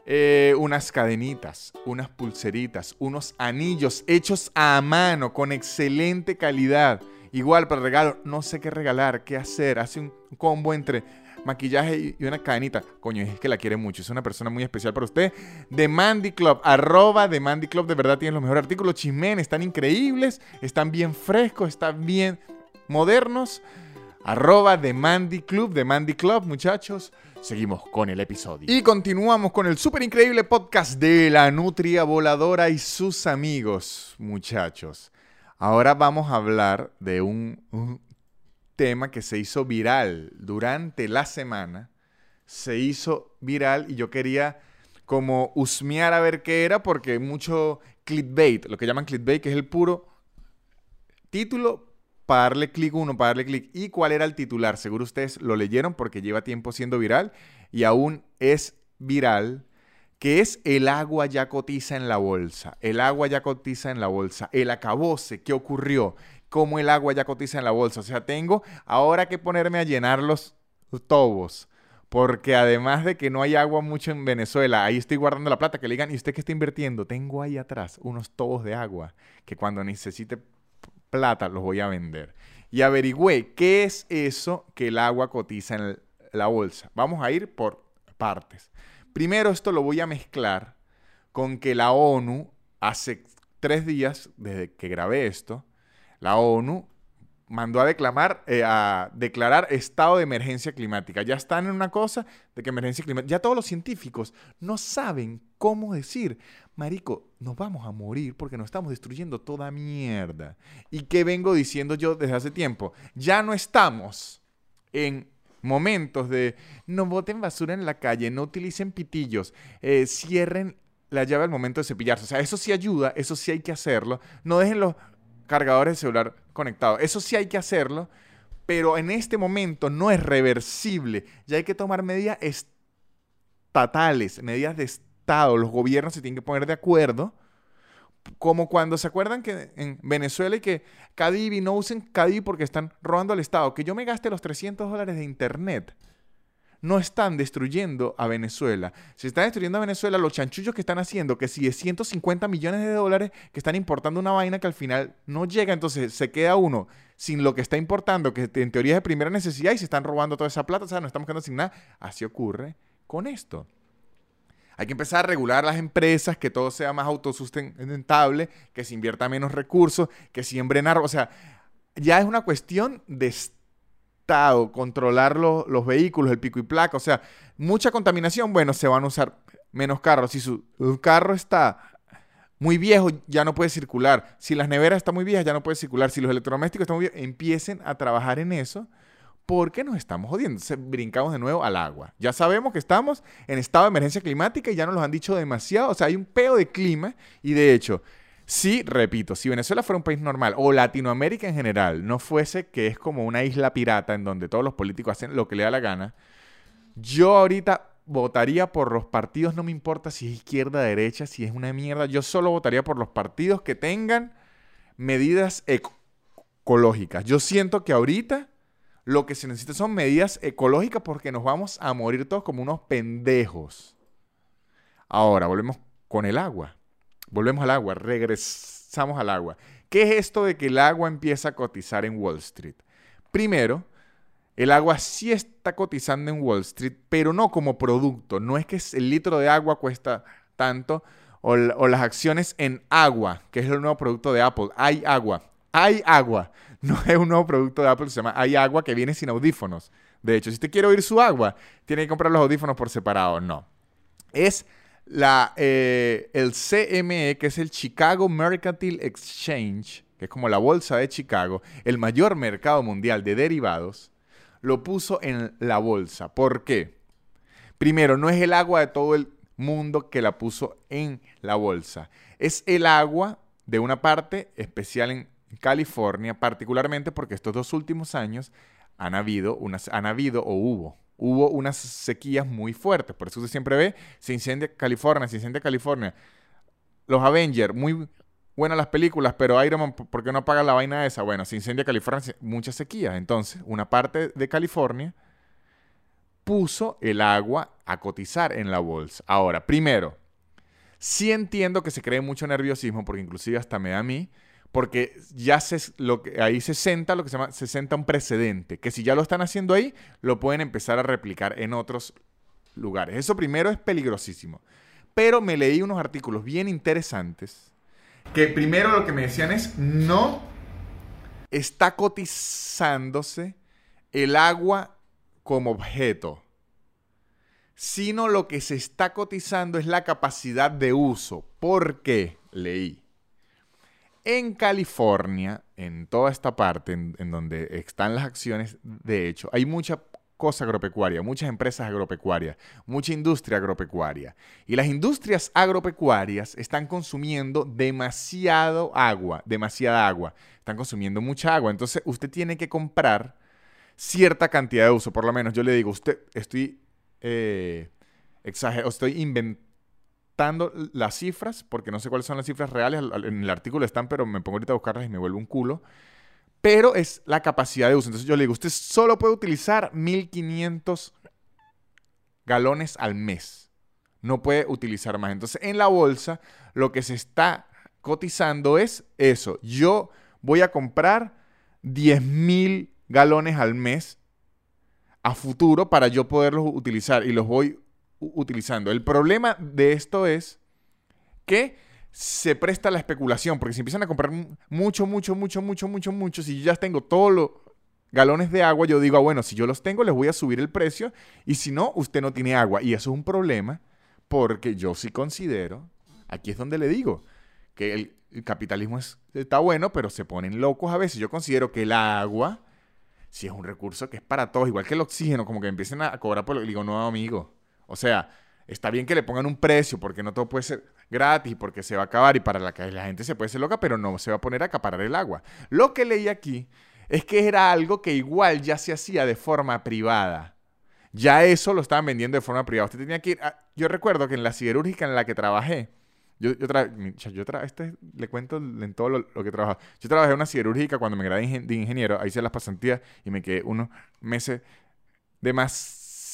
eh, unas cadenitas, unas pulseritas, unos anillos hechos a mano con excelente calidad. Igual para regalo, no sé qué regalar, qué hacer. Hace un combo entre maquillaje y una cadenita. Coño, es que la quiere mucho. Es una persona muy especial para usted. The Mandy Club, arroba The Mandy Club. De verdad tienen los mejores artículos. Chismen, están increíbles. Están bien frescos, están bien modernos. Arroba The Mandy Club, The Mandy Club, muchachos. Seguimos con el episodio. Y continuamos con el súper increíble podcast de la Nutria Voladora y sus amigos, muchachos. Ahora vamos a hablar de un, un tema que se hizo viral durante la semana. Se hizo viral y yo quería como husmear a ver qué era porque mucho clickbait, lo que llaman clickbait, que es el puro título para darle clic uno, para darle clic. ¿Y cuál era el titular? Seguro ustedes lo leyeron porque lleva tiempo siendo viral y aún es viral, que es el agua ya cotiza en la bolsa. El agua ya cotiza en la bolsa. El acabose, ¿qué ocurrió? ¿Cómo el agua ya cotiza en la bolsa? O sea, tengo ahora que ponerme a llenar los tobos. Porque además de que no hay agua mucho en Venezuela, ahí estoy guardando la plata, que le digan, ¿y usted qué está invirtiendo? Tengo ahí atrás unos tobos de agua que cuando necesite plata los voy a vender. Y averigüé qué es eso que el agua cotiza en la bolsa. Vamos a ir por partes. Primero esto lo voy a mezclar con que la ONU hace tres días desde que grabé esto, la ONU mandó a, declamar, eh, a declarar estado de emergencia climática. Ya están en una cosa de que emergencia climática. Ya todos los científicos no saben cómo decir, Marico, nos vamos a morir porque nos estamos destruyendo toda mierda. ¿Y qué vengo diciendo yo desde hace tiempo? Ya no estamos en momentos de no boten basura en la calle, no utilicen pitillos, eh, cierren la llave al momento de cepillarse. O sea, eso sí ayuda, eso sí hay que hacerlo. No dejen los cargadores de celular conectados. Eso sí hay que hacerlo, pero en este momento no es reversible. Ya hay que tomar medidas estatales, medidas de Los gobiernos se tienen que poner de acuerdo. Como cuando se acuerdan que en Venezuela y que Cadivi no usen Cadivi porque están robando al Estado. Que yo me gaste los 300 dólares de internet no están destruyendo a Venezuela. Se está destruyendo a Venezuela los chanchullos que están haciendo, que si de 150 millones de dólares que están importando una vaina que al final no llega, entonces se queda uno sin lo que está importando, que en teoría es de primera necesidad y se están robando toda esa plata, o sea, no estamos quedando sin nada. Así ocurre con esto. Hay que empezar a regular las empresas, que todo sea más autosustentable, que se invierta menos recursos, que siembren árboles. O sea, ya es una cuestión de Estado, controlar los vehículos, el pico y placa. O sea, mucha contaminación, bueno, se van a usar menos carros. Si su carro está muy viejo, ya no puede circular. Si las neveras están muy viejas, ya no puede circular. Si los electrodomésticos están muy viejos, empiecen a trabajar en eso porque nos estamos jodiendo. Entonces brincamos de nuevo al agua. Ya sabemos que estamos en estado de emergencia climática y ya nos lo han dicho demasiado. O sea, hay un peo de clima y de hecho, si, repito, si Venezuela fuera un país normal o Latinoamérica en general no fuese que es como una isla pirata en donde todos los políticos hacen lo que le da la gana, yo ahorita votaría por los partidos, no me importa si es izquierda, derecha, si es una mierda, yo solo votaría por los partidos que tengan medidas ecológicas. Yo siento que ahorita lo que se necesita son medidas ecológicas porque nos vamos a morir todos como unos pendejos. Ahora, volvemos con el agua. Volvemos al agua, regresamos al agua. ¿Qué es esto de que el agua empieza a cotizar en Wall Street? Primero, el agua sí está cotizando en Wall Street, pero no como producto. No es que el litro de agua cuesta tanto o, o las acciones en agua, que es el nuevo producto de Apple. Hay agua. Hay agua. No <laughs> es un nuevo producto de Apple, se llama Hay agua que viene sin audífonos. De hecho, si usted quiere oír su agua, tiene que comprar los audífonos por separado. No. Es la, eh, el CME, que es el Chicago Mercantile Exchange, que es como la bolsa de Chicago, el mayor mercado mundial de derivados, lo puso en la bolsa. ¿Por qué? Primero, no es el agua de todo el mundo que la puso en la bolsa. Es el agua de una parte especial en California, particularmente porque estos dos últimos años han habido, unas, han habido o hubo, hubo unas sequías muy fuertes. Por eso usted siempre ve, se incendia California, se incendia California. Los Avengers, muy buenas las películas, pero Iron Man, ¿por qué no apaga la vaina esa? Bueno, se incendia California, muchas sequías. Entonces, una parte de California puso el agua a cotizar en la bolsa. Ahora, primero, sí entiendo que se cree mucho nerviosismo, porque inclusive hasta me da a mí, porque ya se, lo que, ahí se senta lo que se llama, se senta un precedente, que si ya lo están haciendo ahí, lo pueden empezar a replicar en otros lugares. Eso primero es peligrosísimo. Pero me leí unos artículos bien interesantes, que primero lo que me decían es, no está cotizándose el agua como objeto, sino lo que se está cotizando es la capacidad de uso. ¿Por qué? Leí en California, en toda esta parte en, donde están las acciones, de hecho, hay mucha cosa agropecuaria, muchas empresas agropecuarias, mucha industria agropecuaria. Y las industrias agropecuarias están consumiendo demasiado agua, demasiada agua. Están consumiendo mucha agua. Entonces usted tiene que comprar cierta cantidad de uso. Por lo menos yo le digo, usted, estoy eh, estoy inventando las cifras, porque no sé cuáles son las cifras reales, en el artículo están, pero me pongo ahorita a buscarlas y me vuelvo un culo. Pero es la capacidad de uso. Entonces yo le digo, usted solo puede utilizar 1500 galones al mes. No puede utilizar más. Entonces en la bolsa lo que se está cotizando es eso. Yo voy a comprar 10.000 galones al mes a futuro para yo poderlos utilizar y los voy utilizando. El problema de esto es que se presta la especulación, porque si empiezan a comprar mucho, mucho, mucho, mucho, mucho, mucho, si yo ya tengo todos los galones de agua, yo digo, ah, bueno, si yo los tengo, les voy a subir el precio, y si no, usted no tiene agua. Y eso es un problema, porque yo sí considero, aquí es donde le digo, que el, capitalismo está bueno, pero se ponen locos a veces. Yo considero que el agua, si es un recurso que es para todos, igual que el oxígeno, como que empiecen a cobrar por lo digo, no, amigo, o sea, está bien que le pongan un precio porque no todo puede ser gratis, porque se va a acabar y para la que la gente se puede ser loca, pero no se va a poner a acaparar el agua. Lo que leí aquí es que era algo que igual ya se hacía de forma privada. Ya eso lo estaban vendiendo de forma privada. Usted tenía que ir. yo recuerdo que en la siderúrgica en la que trabajé, yo, yo, yo este, le cuento en todo lo, que trabajaba. Yo trabajé en una siderúrgica cuando me gradué de ingeniero, ahí hice las pasantías y me quedé unos meses de más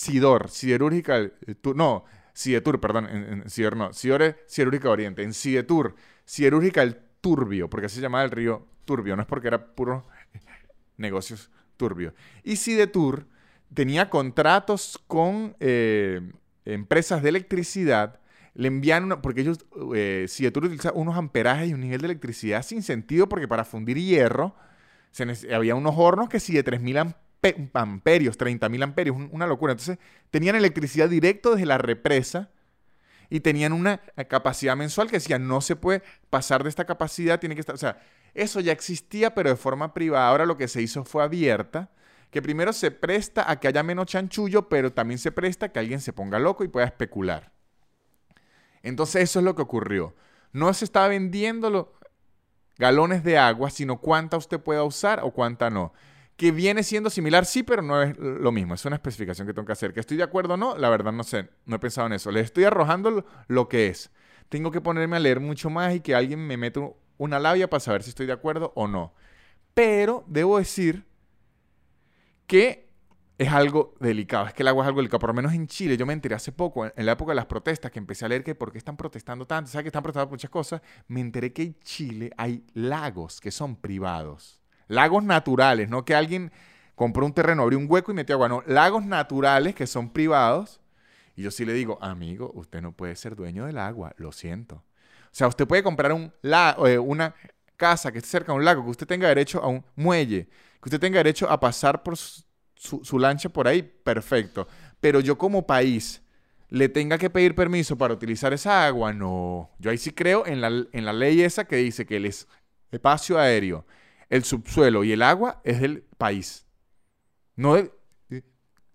Sidor, Siderúrgica, no, Sidetur, perdón, en, Sidor no, Sidor Siderúrgica Oriente, en Sidetur, Siderúrgica el Turbio, porque así se llamaba el río Turbio, no es porque era puro negocios turbio. Y Sidetur tenía contratos con eh, empresas de electricidad, le envían, porque ellos, eh, Sidetur utiliza unos amperajes y un nivel de electricidad sin sentido, porque para fundir hierro había unos hornos que si de 3.000 amperios, 30.000 amperios, una locura. Entonces tenían electricidad directo desde la represa y tenían una capacidad mensual que decía, no se puede pasar de esta capacidad, tiene que estar, o sea, eso ya existía, pero de forma privada. Ahora lo que se hizo fue abierta, que primero se presta a que haya menos chanchullo, pero también se presta a que alguien se ponga loco y pueda especular. Entonces eso es lo que ocurrió. No se estaba vendiendo galones de agua, sino cuánta usted pueda usar o cuánta no. Que viene siendo similar, sí, pero no es lo mismo. Es una especificación que tengo que hacer. Que estoy de acuerdo o no, la verdad no sé. No he pensado en eso. Le estoy arrojando lo que es. Tengo que ponerme a leer mucho más y que alguien me meta una labia para saber si estoy de acuerdo o no. Pero debo decir que es algo delicado. Es que el agua es algo delicado. Por lo menos en Chile, yo me enteré hace poco, en la época de las protestas, que empecé a leer que por qué están protestando tanto, ¿sabes que están protestando muchas cosas? Me enteré que en Chile hay lagos que son privados. Lagos naturales, no que alguien compró un terreno, abrió un hueco y metió agua. No, lagos naturales que son privados. Y yo sí le digo, amigo, usted no puede ser dueño del agua, lo siento. O sea, usted puede comprar un eh, una casa que esté cerca de un lago, que usted tenga derecho a un muelle, que usted tenga derecho a pasar por su, lancha por ahí, perfecto. Pero yo como país le tenga que pedir permiso para utilizar esa agua, no. Yo ahí sí creo en la, en la ley esa que dice que el espacio aéreo, el subsuelo y el agua es del país. No del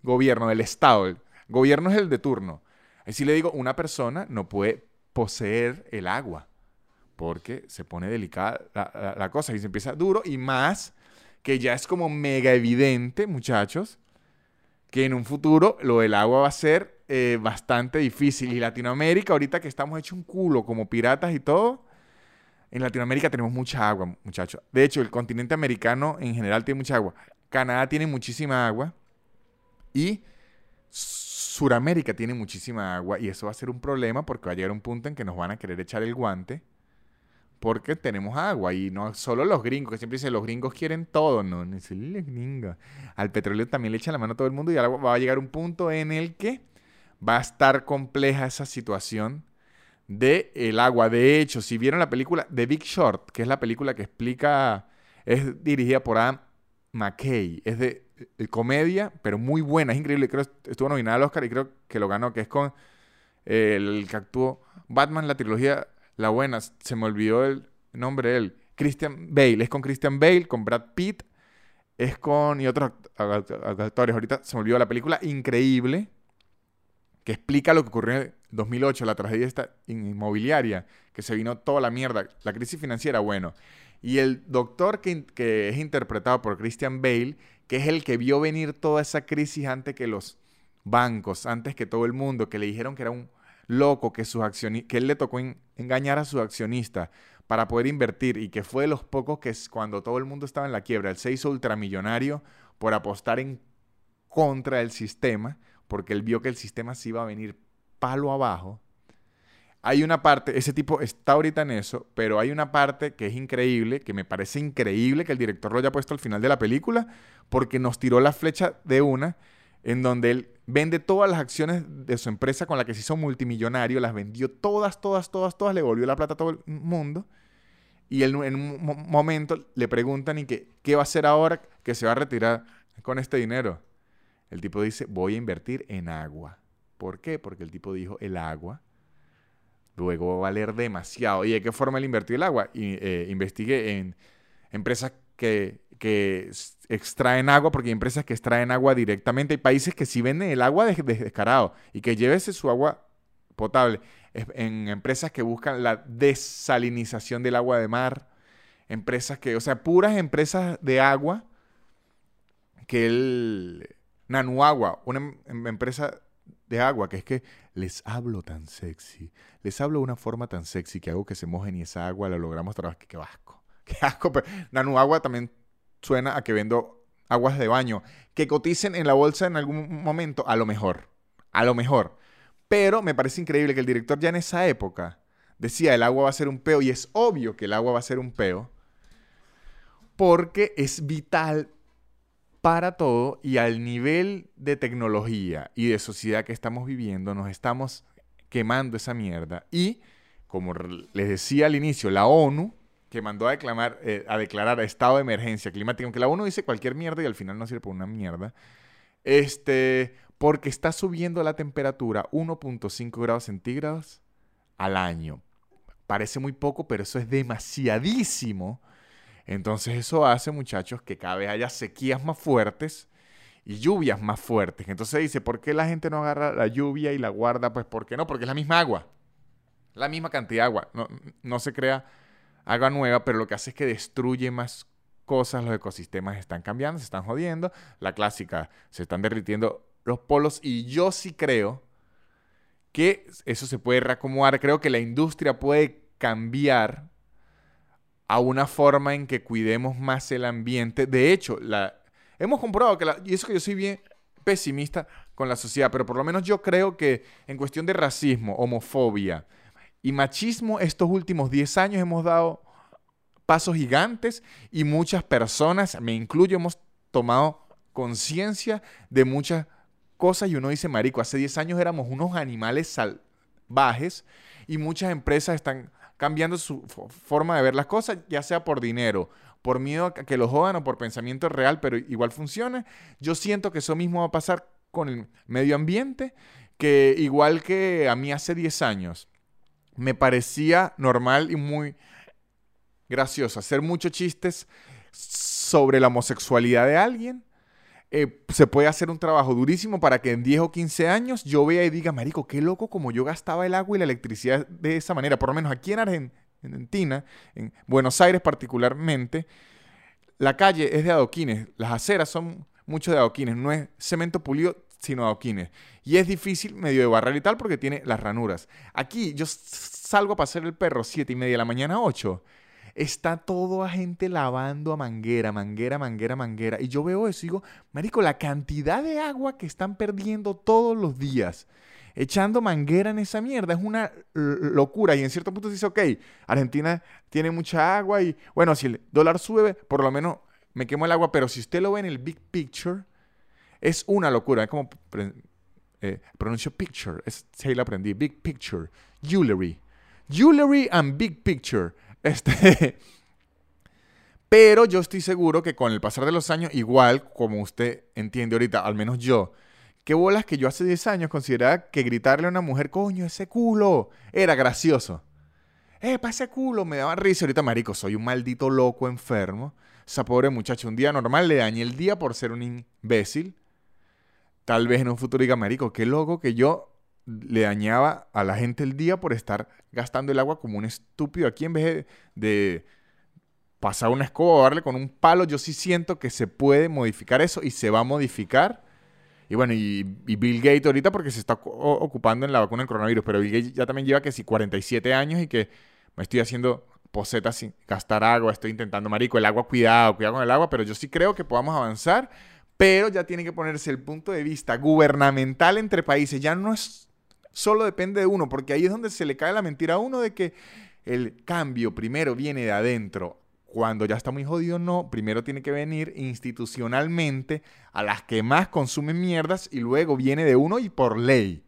gobierno, del Estado. El gobierno es el de turno. Ahí sí le digo, una persona no puede poseer el agua porque se pone delicada la, la cosa y se empieza duro y más que ya es como mega evidente, muchachos, que en un futuro lo del agua va a ser eh, bastante difícil. Y Latinoamérica, ahorita que estamos hechos un culo como piratas y todo, en Latinoamérica tenemos mucha agua, muchachos. De hecho, el continente americano en general tiene mucha agua. Canadá tiene muchísima agua. Y Suramérica tiene muchísima agua. Y eso va a ser un problema porque va a llegar un punto en que nos van a querer echar el guante porque tenemos agua y no solo los gringos, que siempre dicen los gringos quieren todo, no, no es. Al petróleo también le echa la mano a todo el mundo y va a llegar un punto en el que va a estar compleja esa situación de el agua. De hecho, si vieron la película The Big Short, que es la película que explica, es dirigida por Adam McKay, es de, comedia, pero muy buena, es increíble, creo estuvo nominada al Oscar y creo que lo ganó, que es con el que actuó Batman, la trilogía la buena, se me olvidó el nombre de él. Christian Bale, es con Christian Bale, con Brad Pitt, es con y otros actores. Ahorita se me olvidó la película. Increíble que explica lo que ocurrió en 2008, la tragedia esta inmobiliaria, que se vino toda la mierda, la crisis financiera, bueno. Y el doctor que, que, es interpretado por Christian Bale, que es el que vio venir toda esa crisis antes que los bancos, antes que todo el mundo, que le dijeron que era un loco que, sus que él le tocó engañar a sus accionistas para poder invertir y que fue de los pocos que cuando todo el mundo estaba en la quiebra, él se hizo ultramillonario por apostar en contra del sistema, porque él vio que el sistema se iba a venir palo abajo. Hay una parte, ese tipo está ahorita en eso, pero hay una parte que es increíble, que me parece increíble que el director lo haya puesto al final de la película, porque nos tiró la flecha de una, en donde él vende todas las acciones de su empresa con la que se hizo multimillonario, las vendió todas, todas, todas, todas, le volvió la plata a todo el mundo. Y en un momento le preguntan, ¿y qué, qué va a hacer ahora que se va a retirar con este dinero? El tipo dice, voy a invertir en agua. ¿Por qué? Porque el tipo dijo, el agua luego va a valer demasiado. ¿Y de qué forma él invirtió el agua? Y, eh, investigué en empresas que, que extraen agua, porque hay empresas que extraen agua directamente. Hay países que sí venden el agua descarado y que llévese su agua potable. En empresas que buscan la desalinización del agua de mar. Empresas que, o sea, puras empresas de agua que el Nanuagua, una em, em, empresa de agua, que es que les hablo tan sexy, les hablo de una forma tan sexy que hago que se mojen y esa agua la logramos trabajar. Qué asco, <laughs> qué asco. Pero Nanuagua también suena a que vendo aguas de baño, que coticen en la bolsa en algún momento, a lo mejor, a lo mejor. Pero me parece increíble que el director ya en esa época decía el agua va a ser un peo y es obvio que el agua va a ser un peo porque es vital para todo y al nivel de tecnología y de sociedad que estamos viviendo nos estamos quemando esa mierda y como les decía al inicio, la ONU que mandó a, eh, a declarar estado de emergencia climática, aunque la ONU dice cualquier mierda y al final no sirve por una mierda, este, porque está subiendo la temperatura 1.5 grados centígrados al año. Parece muy poco, pero eso es demasiadísimo. Entonces eso hace, muchachos, que cada vez haya sequías más fuertes y lluvias más fuertes. Entonces dice, ¿por qué la gente no agarra la lluvia y la guarda? Pues ¿por qué no? Porque es la misma agua. La misma cantidad de agua. No, no se crea agua nueva, pero lo que hace es que destruye más cosas, los ecosistemas están cambiando, se están jodiendo, la clásica, se están derritiendo los polos y yo sí creo que eso se puede reacomodar, creo que la industria puede cambiar a una forma en que cuidemos más el ambiente. De hecho, la, hemos comprobado que, la, y eso que yo soy bien pesimista con la sociedad, pero por lo menos yo creo que en cuestión de racismo, homofobia, y machismo estos últimos 10 años hemos dado pasos gigantes y muchas personas, me incluyo, hemos tomado conciencia de muchas cosas y uno dice, marico, hace 10 años éramos unos animales salvajes y muchas empresas están cambiando su forma de ver las cosas, ya sea por dinero, por miedo a que los jodan o por pensamiento real, pero igual funciona. Yo siento que eso mismo va a pasar con el medio ambiente, que igual que a mí hace 10 años, me parecía normal y muy gracioso hacer muchos chistes sobre la homosexualidad de alguien. Eh, se puede hacer un trabajo durísimo para que en 10 o 15 años yo vea y diga, marico, qué loco como yo gastaba el agua y la electricidad de esa manera. Por lo menos aquí en Argentina, en Buenos Aires particularmente, la calle es de adoquines, las aceras son mucho de adoquines, no es cemento pulido, sino adoquines. Y es difícil medio de barrer y tal porque tiene las ranuras. Aquí yo salgo a pasar el perro siete y media de la mañana, 8. Está todo a gente lavando a manguera, manguera, manguera, manguera. Y yo veo eso y digo, marico, la cantidad de agua que están perdiendo todos los días echando manguera en esa mierda es una locura. Y en cierto punto se dice, ok, Argentina tiene mucha agua y bueno, si el dólar sube, por lo menos me quemo el agua. Pero si usted lo ve en el big picture, es una locura. Es como eh, pronuncio picture. Es, sí, lo aprendí. Big picture. Jewelry. Jewelry and big picture. Este. <laughs> Pero yo estoy seguro que con el pasar de los años, igual como usted entiende ahorita, al menos yo, qué bolas que yo hace 10 años consideraba que gritarle a una mujer, coño, ese culo, era gracioso. Eh, pa' ese culo, me daba risa. Ahorita, marico, soy un maldito loco enfermo. Esa pobre muchacha, un día normal le dañé el día por ser un imbécil tal vez en un futuro diga, marico, qué loco que yo le dañaba a la gente el día por estar gastando el agua como un estúpido aquí en vez de, pasar una escoba o darle con un palo. Yo sí siento que se puede modificar eso y se va a modificar. Y bueno, y, Bill Gates ahorita porque se está ocupando en la vacuna del coronavirus, pero Bill Gates ya también lleva que si 47 años y que me estoy haciendo posetas sin gastar agua, estoy intentando, marico, el agua, cuidado, cuidado con el agua, pero yo sí creo que podamos avanzar pero ya tiene que ponerse el punto de vista gubernamental entre países. Ya no es solo depende de uno, porque ahí es donde se le cae la mentira a uno de que el cambio primero viene de adentro. Cuando ya está muy jodido, no. Primero tiene que venir institucionalmente a las que más consumen mierdas y luego viene de uno y por ley.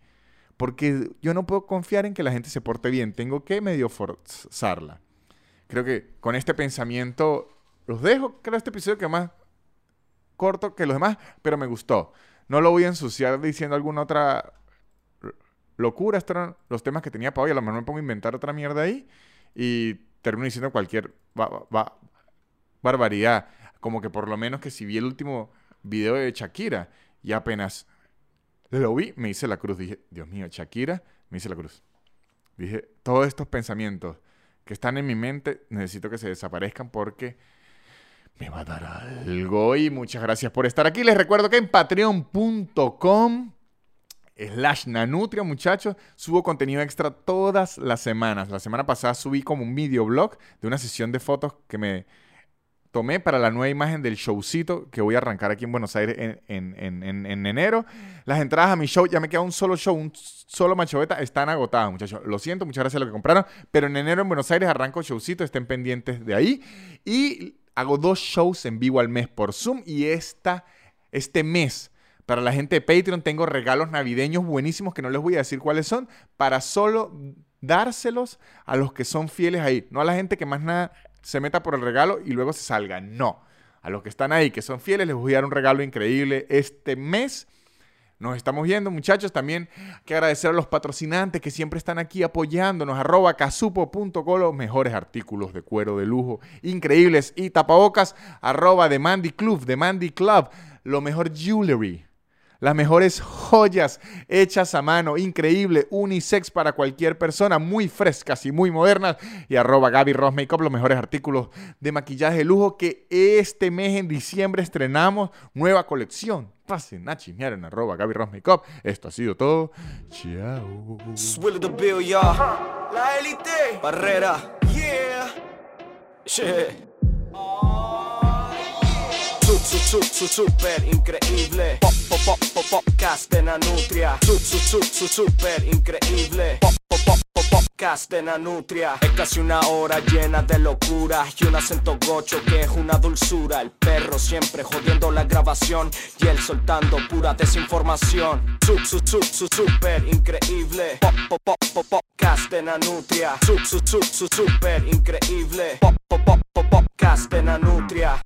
Porque yo no puedo confiar en que la gente se porte bien. Tengo que medio forzarla. Creo que con este pensamiento los dejo. Creo este episodio que más corto que los demás, pero me gustó. No lo voy a ensuciar diciendo alguna otra locura. Estos eran los temas que tenía para hoy. A lo mejor me pongo a inventar otra mierda ahí y termino diciendo cualquier barbaridad. Como que por lo menos que si vi el último video de Shakira y apenas lo vi, me hice la cruz. Dije, Dios mío, Shakira, me hice la cruz. Dije, todos estos pensamientos que están en mi mente necesito que se desaparezcan porque me va a dar algo. Y muchas gracias por estar aquí. Les recuerdo que en patreon.com slash nanutria, muchachos, subo contenido extra todas las semanas. La semana pasada subí como un videoblog de una sesión de fotos que me tomé para la nueva imagen del showcito que voy a arrancar aquí en Buenos Aires en, en, enero. Las entradas a mi show, ya me queda un solo show, un solo machoveta, están agotadas, muchachos. Lo siento, muchas gracias a los que compraron, pero en enero en Buenos Aires arranco showcito, estén pendientes de ahí. Y hago dos shows en vivo al mes por Zoom y esta, este mes... Para la gente de Patreon tengo regalos navideños buenísimos que no les voy a decir cuáles son, para solo dárselos a los que son fieles ahí, no a la gente que más nada se meta por el regalo y luego se salga. No. A los que están ahí, que son fieles, les voy a dar un regalo increíble este mes. Nos estamos viendo, muchachos. También hay que agradecer a los patrocinantes que siempre están aquí apoyándonos. Arroba casupo.co, los mejores artículos de cuero de lujo, increíbles. Y tapabocas, arroba de Mandy Club, de Mandy Club, lo mejor jewelry las mejores joyas hechas a mano, increíble, unisex para cualquier persona, muy frescas y muy modernas. Y arroba Gaby Ross Makeup, los mejores artículos de maquillaje de lujo que este mes en diciembre estrenamos nueva colección. Pasen a chismear en arroba Gaby Ross Makeup. Esto ha sido todo. Chao. La élite. Barrera. Yeah. Su, su, su, super increíble. Pop, pop, pop, pop, podcast de Nanutria. Su, su, su, su, super increíble. Pop, pop, pop, pop, podcast de. Es casi una hora llena de locura y un acento gocho que es una dulzura. El perro siempre jodiendo la grabación y él soltando pura desinformación. Su, su, su, su, super increíble. Pop, pop, pop, pop, podcast de Nanutria. Su, su, su, su, super increíble. Pop, pop, pop, podcast de Nanutria.